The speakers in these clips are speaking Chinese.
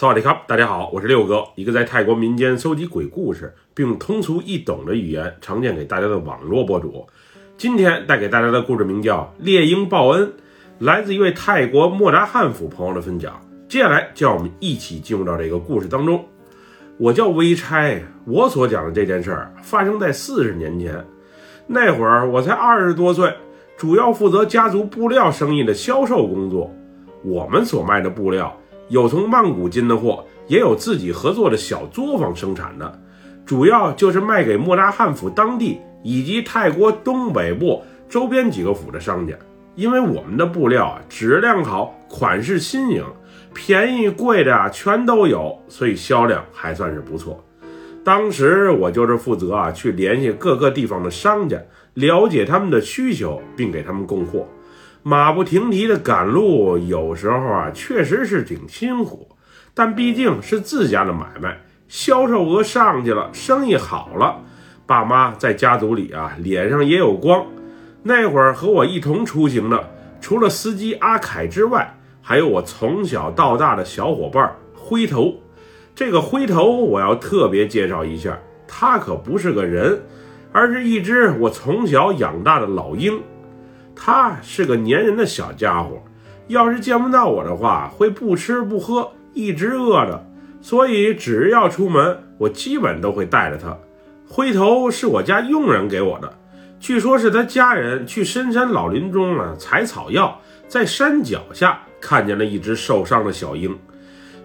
萨瓦迪卡，大家好，我是六哥，一个在泰国民间搜集鬼故事，并通俗易懂的语言呈现给大家的网络博主。今天带给大家的故事名叫《猎鹰报恩》，来自一位泰国莫扎汉府朋友的分享。接下来，就让我们一起进入到这个故事当中。我叫微差，我所讲的这件事儿发生在四十年前，那会儿我才二十多岁，主要负责家族布料生意的销售工作。我们所卖的布料。有从曼谷进的货，也有自己合作的小作坊生产的，主要就是卖给莫拉汉府当地以及泰国东北部周边几个府的商家。因为我们的布料啊质量好，款式新颖，便宜贵的啊全都有，所以销量还算是不错。当时我就是负责啊去联系各个地方的商家，了解他们的需求，并给他们供货。马不停蹄的赶路，有时候啊，确实是挺辛苦，但毕竟是自家的买卖，销售额上去了，生意好了，爸妈在家族里啊，脸上也有光。那会儿和我一同出行的，除了司机阿凯之外，还有我从小到大的小伙伴灰头。这个灰头，我要特别介绍一下，他可不是个人，而是一只我从小养大的老鹰。他是个粘人的小家伙，要是见不到我的话，会不吃不喝，一直饿着。所以只要出门，我基本都会带着他。灰头是我家佣人给我的，据说是他家人去深山老林中啊采草药，在山脚下看见了一只受伤的小鹰。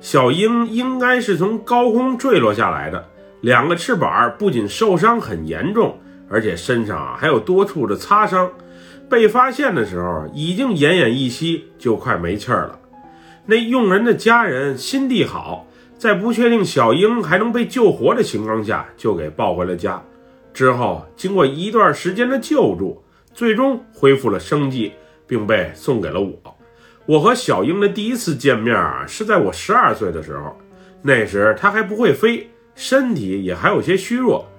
小鹰应该是从高空坠落下来的，两个翅膀不仅受伤很严重，而且身上啊还有多处的擦伤。被发现的时候，已经奄奄一息，就快没气儿了。那佣人的家人心地好，在不确定小英还能被救活的情况下，就给抱回了家。之后，经过一段时间的救助，最终恢复了生计，并被送给了我。我和小英的第一次见面啊，是在我十二岁的时候。那时它还不会飞，身体也还有些虚弱。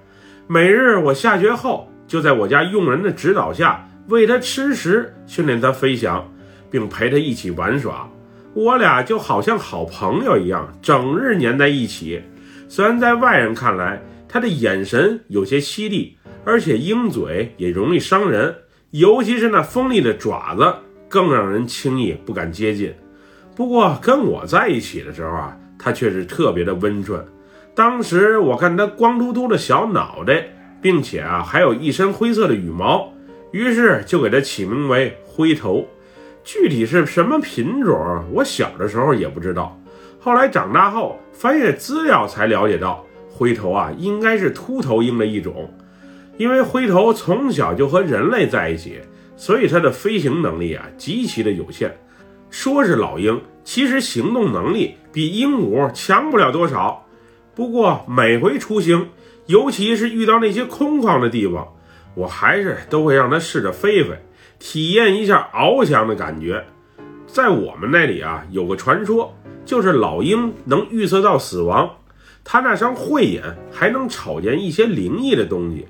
每日我下学后，就在我家佣人的指导下。喂它吃食，训练它飞翔，并陪它一起玩耍。我俩就好像好朋友一样，整日黏在一起。虽然在外人看来，它的眼神有些犀利，而且鹰嘴也容易伤人，尤其是那锋利的爪子，更让人轻易不敢接近。不过跟我在一起的时候啊，它却是特别的温顺。当时我看它光秃秃的小脑袋，并且啊，还有一身灰色的羽毛。于是就给它起名为灰头，具体是什么品种，我小的时候也不知道。后来长大后翻阅资料才了解到，灰头啊应该是秃头鹰的一种。因为灰头从小就和人类在一起，所以它的飞行能力啊极其的有限。说是老鹰，其实行动能力比鹦鹉强不了多少。不过每回出行，尤其是遇到那些空旷的地方。我还是都会让他试着飞飞，体验一下翱翔的感觉。在我们那里啊，有个传说，就是老鹰能预测到死亡，它那双慧眼还能瞅见一些灵异的东西。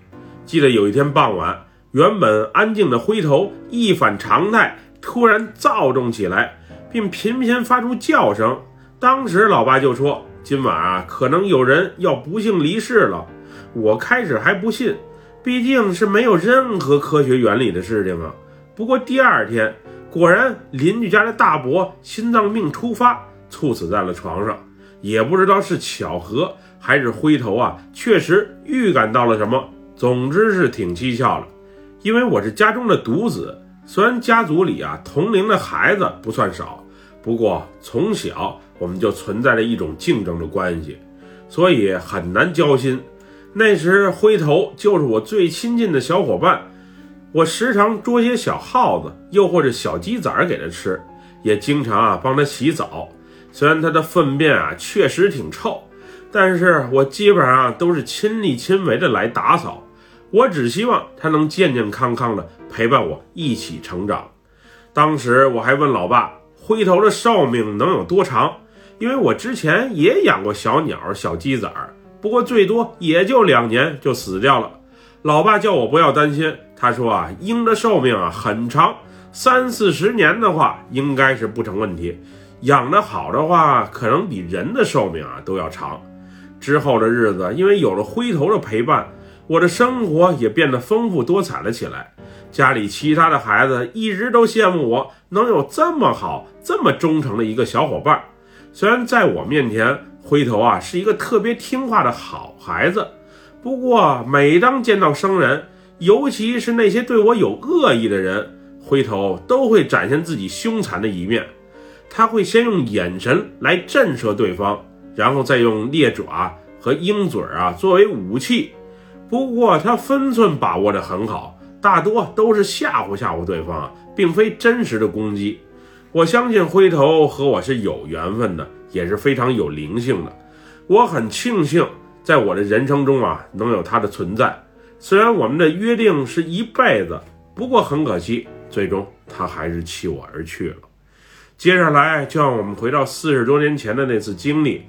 记得有一天傍晚，原本安静的灰头一反常态，突然躁动起来，并频频发出叫声。当时老爸就说：“今晚啊，可能有人要不幸离世了。”我开始还不信。毕竟是没有任何科学原理的事情啊。不过第二天，果然邻居家的大伯心脏病突发，猝死在了床上。也不知道是巧合还是灰头啊，确实预感到了什么。总之是挺蹊跷的。因为我是家中的独子，虽然家族里啊同龄的孩子不算少，不过从小我们就存在着一种竞争的关系，所以很难交心。那时灰头就是我最亲近的小伙伴，我时常捉些小耗子，又或者小鸡仔给它吃，也经常啊帮它洗澡。虽然它的粪便啊确实挺臭，但是我基本上都是亲力亲为的来打扫。我只希望它能健健康康的陪伴我一起成长。当时我还问老爸，灰头的寿命能有多长？因为我之前也养过小鸟、小鸡仔。不过最多也就两年就死掉了。老爸叫我不要担心，他说啊，鹰的寿命啊很长，三四十年的话应该是不成问题。养得好的话，可能比人的寿命啊都要长。之后的日子，因为有了灰头的陪伴，我的生活也变得丰富多彩了起来。家里其他的孩子一直都羡慕我能有这么好、这么忠诚的一个小伙伴。虽然在我面前，灰头啊是一个特别听话的好孩子，不过每当见到生人，尤其是那些对我有恶意的人，灰头都会展现自己凶残的一面。他会先用眼神来震慑对方，然后再用猎爪和鹰嘴啊作为武器。不过他分寸把握得很好。大多都是吓唬吓唬对方，并非真实的攻击。我相信灰头和我是有缘分的，也是非常有灵性的。我很庆幸在我的人生中啊能有他的存在。虽然我们的约定是一辈子，不过很可惜，最终他还是弃我而去了。接下来就让我们回到四十多年前的那次经历。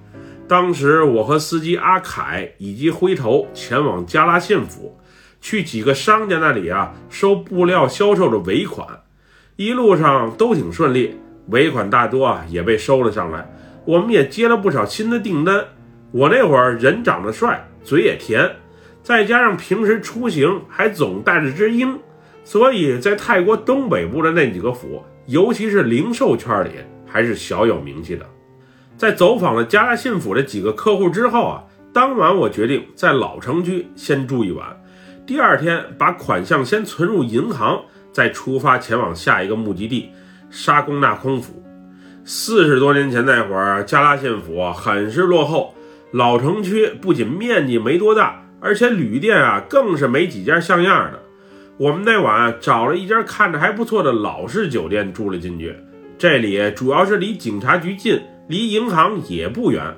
当时我和司机阿凯以及灰头前往加拉县府。去几个商家那里啊收布料销售的尾款，一路上都挺顺利，尾款大多啊也被收了上来，我们也接了不少新的订单。我那会儿人长得帅，嘴也甜，再加上平时出行还总带着只鹰，所以在泰国东北部的那几个府，尤其是零售圈里还是小有名气的。在走访了加拉信府的几个客户之后啊，当晚我决定在老城区先住一晚。第二天，把款项先存入银行，再出发前往下一个目的地沙宫纳空府。四十多年前那会儿，加拉县府很是落后，老城区不仅面积没多大，而且旅店啊更是没几家像样的。我们那晚找了一家看着还不错的老式酒店住了进去，这里主要是离警察局近，离银行也不远，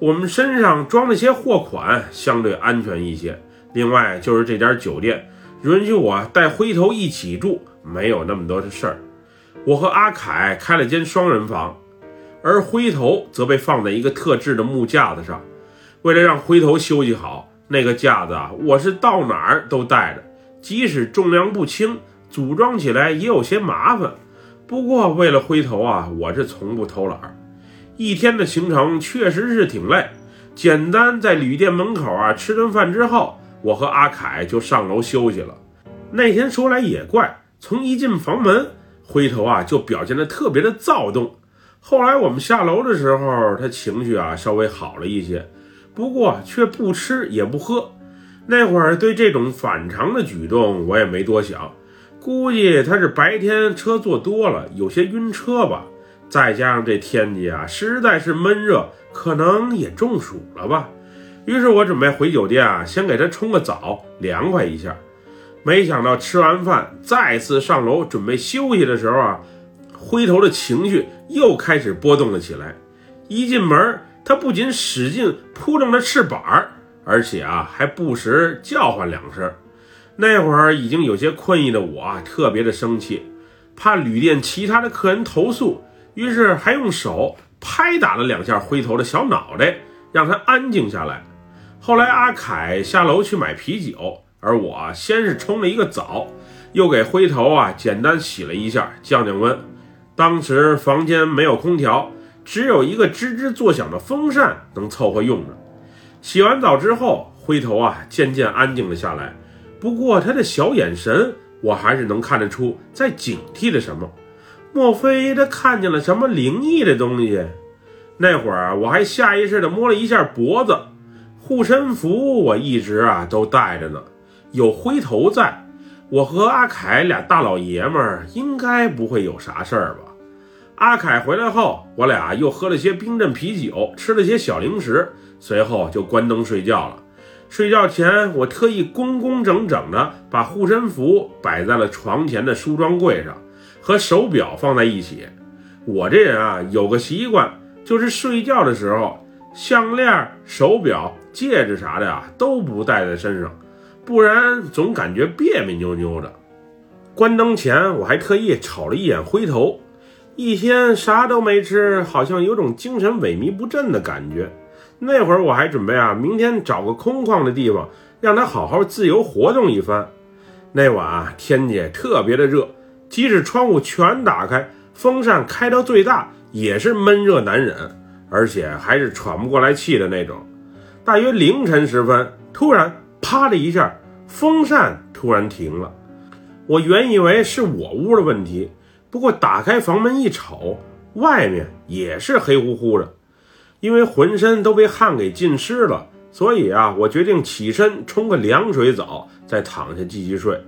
我们身上装了些货款，相对安全一些。另外就是这家酒店允许我带灰头一起住，没有那么多的事儿。我和阿凯开了间双人房，而灰头则被放在一个特制的木架子上。为了让灰头休息好，那个架子啊，我是到哪儿都带着，即使重量不轻，组装起来也有些麻烦。不过为了灰头啊，我是从不偷懒。一天的行程确实是挺累，简单在旅店门口啊吃顿饭之后。我和阿凯就上楼休息了。那天说来也怪，从一进房门，灰头啊就表现得特别的躁动。后来我们下楼的时候，他情绪啊稍微好了一些，不过却不吃也不喝。那会儿对这种反常的举动，我也没多想，估计他是白天车坐多了，有些晕车吧。再加上这天气啊实在是闷热，可能也中暑了吧。于是我准备回酒店啊，先给他冲个澡，凉快一下。没想到吃完饭再次上楼准备休息的时候啊，灰头的情绪又开始波动了起来。一进门，他不仅使劲扑棱着翅膀，而且啊还不时叫唤两声。那会儿已经有些困意的我啊，特别的生气，怕旅店其他的客人投诉，于是还用手拍打了两下灰头的小脑袋，让他安静下来。后来阿凯下楼去买啤酒，而我先是冲了一个澡，又给灰头啊简单洗了一下，降降温。当时房间没有空调，只有一个吱吱作响的风扇能凑合用着。洗完澡之后，灰头啊渐渐安静了下来，不过他的小眼神，我还是能看得出在警惕着什么。莫非他看见了什么灵异的东西？那会儿我还下意识地摸了一下脖子。护身符我一直啊都带着呢，有灰头在，我和阿凯俩大老爷们儿应该不会有啥事儿吧？阿凯回来后，我俩又喝了些冰镇啤酒，吃了些小零食，随后就关灯睡觉了。睡觉前，我特意工工整整的把护身符摆在了床前的梳妆柜上，和手表放在一起。我这人啊有个习惯，就是睡觉的时候。项链、手表、戒指啥的呀，都不带在身上，不然总感觉别别扭扭的。关灯前，我还特意瞅了一眼灰头，一天啥都没吃，好像有种精神萎靡不振的感觉。那会儿我还准备啊，明天找个空旷的地方，让他好好自由活动一番。那晚啊，天气特别的热，即使窗户全打开，风扇开到最大，也是闷热难忍，而且还是喘不过来气的那种。大约凌晨时分，突然啪的一下，风扇突然停了。我原以为是我屋的问题，不过打开房门一瞅，外面也是黑乎乎的。因为浑身都被汗给浸湿了，所以啊，我决定起身冲个凉水澡，再躺下继续睡。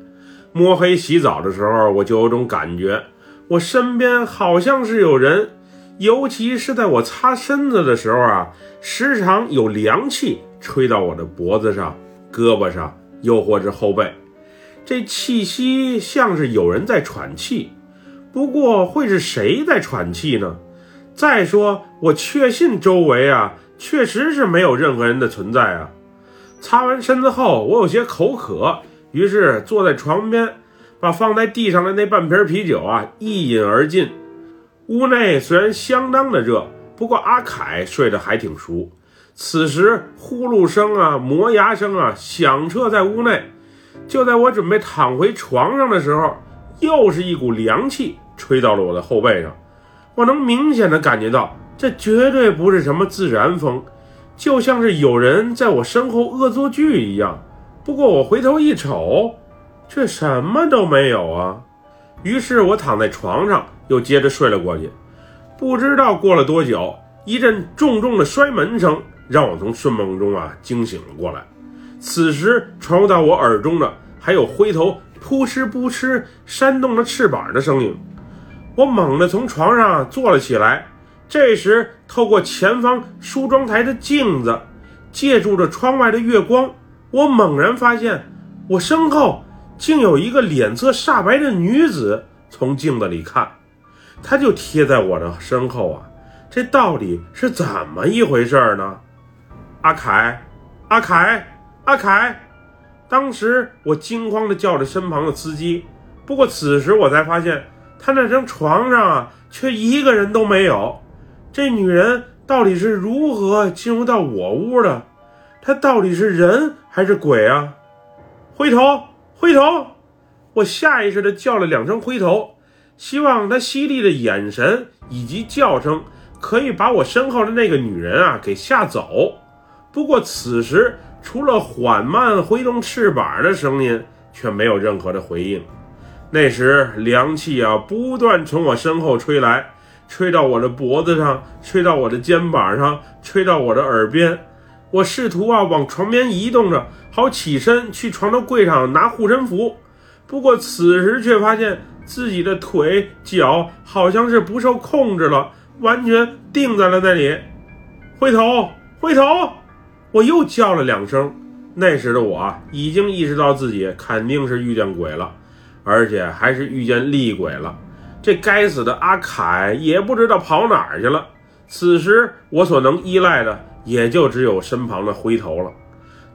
摸黑洗澡的时候，我就有种感觉，我身边好像是有人，尤其是在我擦身子的时候啊，时常有凉气吹到我的脖子上、胳膊上，又或是后背。这气息像是有人在喘气，不过会是谁在喘气呢？再说，我确信周围啊，确实是没有任何人的存在啊。擦完身子后，我有些口渴，于是坐在床边，把放在地上的那半瓶啤酒啊一饮而尽。屋内虽然相当的热，不过阿凯睡得还挺熟。此时，呼噜声啊、磨牙声啊响彻在屋内。就在我准备躺回床上的时候，又是一股凉气吹到了我的后背上。我能明显的感觉到，这绝对不是什么自然风，就像是有人在我身后恶作剧一样。不过我回头一瞅，却什么都没有啊。于是我躺在床上，又接着睡了过去。不知道过了多久，一阵重重的摔门声让我从睡梦中啊惊醒了过来。此时传入到我耳中的还有灰头扑哧扑哧扇动着翅膀的声音。我猛地从床上坐了起来，这时透过前方梳妆台的镜子，借助着窗外的月光，我猛然发现，我身后竟有一个脸色煞白的女子从镜子里看，她就贴在我的身后啊，这到底是怎么一回事呢？阿凯，阿凯，阿凯！当时我惊慌地叫着身旁的司机，不过此时我才发现。他那张床上啊，却一个人都没有。这女人到底是如何进入到我屋的？她到底是人还是鬼啊？回头，回头！我下意识地叫了两声“回头”，希望她犀利的眼神以及叫声可以把我身后的那个女人啊给吓走。不过此时，除了缓慢挥动翅膀的声音，却没有任何的回应。那时凉气啊，不断从我身后吹来，吹到我的脖子上，吹到我的肩膀上，吹到我的耳边。我试图啊往床边移动着，好起身去床头柜上拿护身符。不过此时却发现自己的腿脚好像是不受控制了，完全定在了那里。回头，回头！我又叫了两声。那时的我已经意识到自己肯定是遇见鬼了。而且还是遇见厉鬼了，这该死的阿凯也不知道跑哪儿去了。此时我所能依赖的也就只有身旁的灰头了。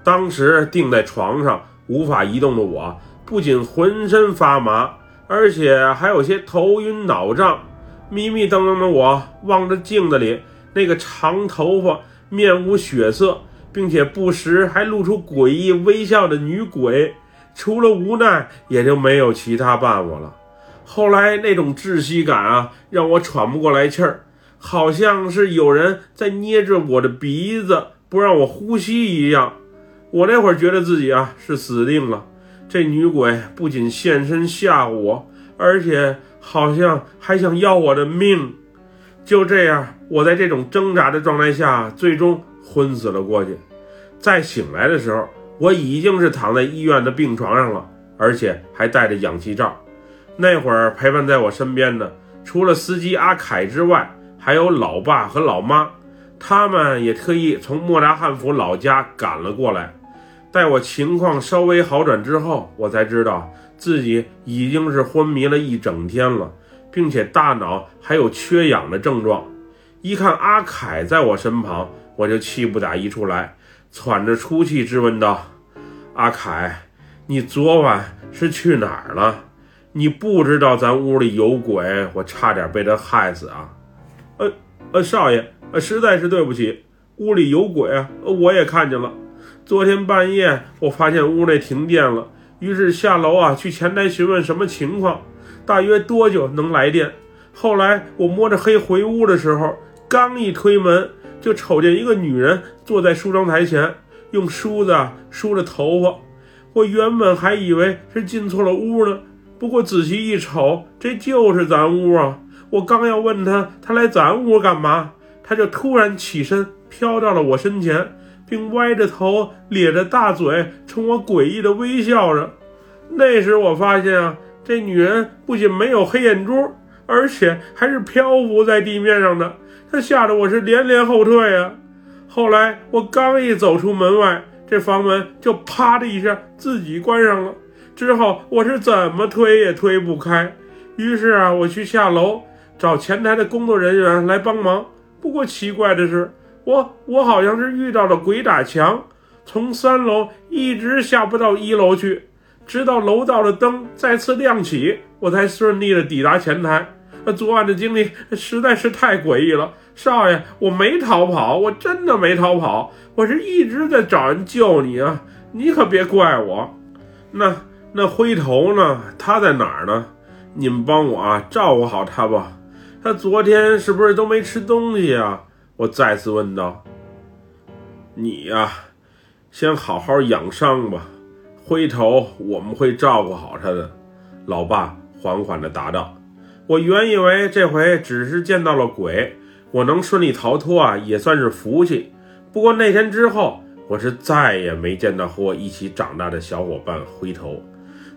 当时定在床上无法移动的我，不仅浑身发麻，而且还有些头晕脑胀。迷迷瞪瞪的我望着镜子里那个长头发、面无血色，并且不时还露出诡异微笑的女鬼。除了无奈，也就没有其他办法了。后来那种窒息感啊，让我喘不过来气儿，好像是有人在捏着我的鼻子，不让我呼吸一样。我那会儿觉得自己啊是死定了。这女鬼不仅现身吓唬我，而且好像还想要我的命。就这样，我在这种挣扎的状态下，最终昏死了过去。再醒来的时候。我已经是躺在医院的病床上了，而且还戴着氧气罩。那会儿陪伴在我身边的，除了司机阿凯之外，还有老爸和老妈。他们也特意从莫达汉府老家赶了过来。待我情况稍微好转之后，我才知道自己已经是昏迷了一整天了，并且大脑还有缺氧的症状。一看阿凯在我身旁，我就气不打一处来。喘着粗气质问道：“阿凯，你昨晚是去哪儿了？你不知道咱屋里有鬼，我差点被他害死啊！”“呃呃，少爷，呃，实在是对不起，屋里有鬼啊，我也看见了。昨天半夜我发现屋内停电了，于是下楼啊去前台询问什么情况，大约多久能来电？后来我摸着黑回屋的时候，刚一推门，就瞅见一个女人坐在梳妆台前，用梳子梳着头发。我原本还以为是进错了屋呢，不过仔细一瞅，这就是咱屋啊！我刚要问她，她来咱屋干嘛，她就突然起身，飘到了我身前，并歪着头，咧着大嘴，冲我诡异的微笑着。那时我发现啊，这女人不仅没有黑眼珠，而且还是漂浮在地面上的，他吓得我是连连后退啊！后来我刚一走出门外。这房门就啪的一下自己关上了，之后我是怎么推也推不开，于是啊，我去下楼找前台的工作人员来帮忙。不过奇怪的是，我我好像是遇到了鬼打墙，从三楼一直下不到一楼去，直到楼道的灯再次亮起，我才顺利的抵达前台。作案的经历实在是太诡异了，少爷，我没逃跑，我真的没逃跑，我是一直在找人救你啊，你可别怪我。那那灰头呢？他在哪儿呢？你们帮我啊，照顾好他吧。他昨天是不是都没吃东西啊？我再次问道。你呀，先好好养伤吧。灰头，我们会照顾好他的。老爸缓缓地答道。我原以为这回只是见到了鬼，我能顺利逃脱啊，也算是福气。不过那天之后，我是再也没见到和我一起长大的小伙伴灰头。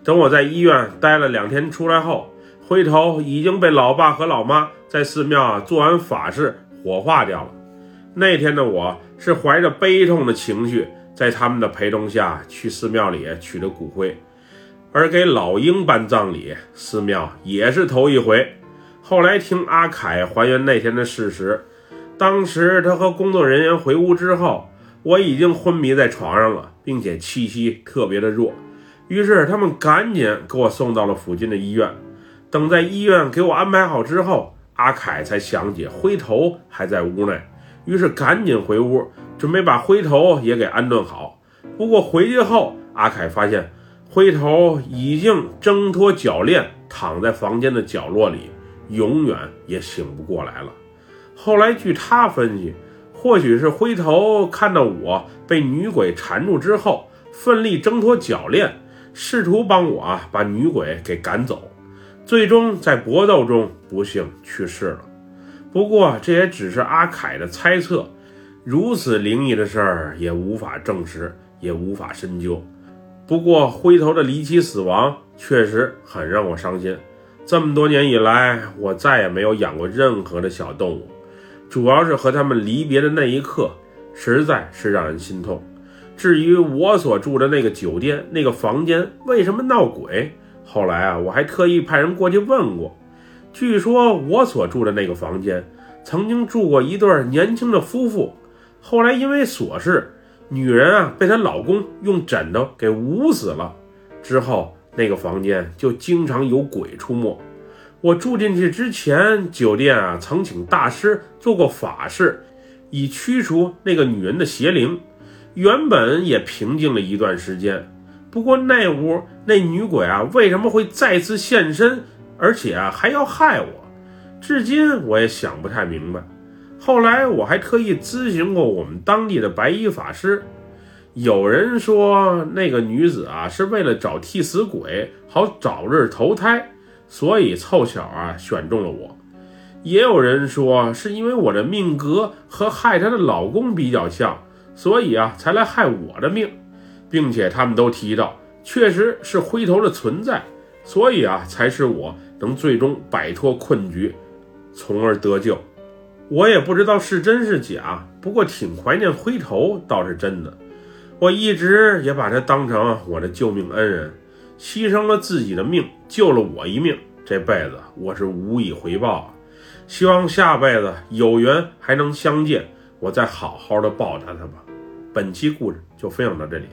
等我在医院待了两天出来后，灰头已经被老爸和老妈在寺庙啊做完法事火化掉了。那天的我是怀着悲痛的情绪，在他们的陪同下去寺庙里取的骨灰。而给老鹰办葬礼，寺庙也是头一回。后来听阿凯还原那天的事实，当时他和工作人员回屋之后，我已经昏迷在床上了，并且气息特别的弱。于是他们赶紧给我送到了附近的医院。等在医院给我安排好之后，阿凯才想起灰头还在屋内，于是赶紧回屋，准备把灰头也给安顿好。不过回去后，阿凯发现。灰头已经挣脱脚链，躺在房间的角落里，永远也醒不过来了。后来据他分析，或许是灰头看到我被女鬼缠住之后，奋力挣脱脚链，试图帮我把女鬼给赶走，最终在搏斗中不幸去世了。不过这也只是阿凯的猜测，如此灵异的事儿也无法证实，也无法深究。不过，灰头的离奇死亡确实很让我伤心。这么多年以来，我再也没有养过任何的小动物，主要是和他们离别的那一刻，实在是让人心痛。至于我所住的那个酒店那个房间为什么闹鬼，后来啊，我还特意派人过去问过。据说我所住的那个房间曾经住过一对年轻的夫妇，后来因为琐事。女人啊，被她老公用枕头给捂死了。之后，那个房间就经常有鬼出没。我住进去之前，酒店啊曾请大师做过法事，以驱除那个女人的邪灵。原本也平静了一段时间。不过那屋那女鬼啊，为什么会再次现身，而且啊还要害我？至今我也想不太明白。后来我还特意咨询过我们当地的白衣法师，有人说那个女子啊是为了找替死鬼，好早日投胎，所以凑巧啊选中了我；也有人说是因为我的命格和害她的老公比较像，所以啊才来害我的命，并且他们都提到确实是灰头的存在，所以啊才使我能最终摆脱困局，从而得救。我也不知道是真是假，不过挺怀念灰头倒是真的。我一直也把他当成我的救命恩人，牺牲了自己的命救了我一命，这辈子我是无以回报啊。希望下辈子有缘还能相见，我再好好的报答他吧。本期故事就分享到这里，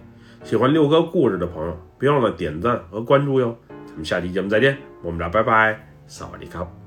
喜欢六哥故事的朋友别忘了点赞和关注哟。咱们下期节目再见，我们俩拜拜，萨瓦迪卡。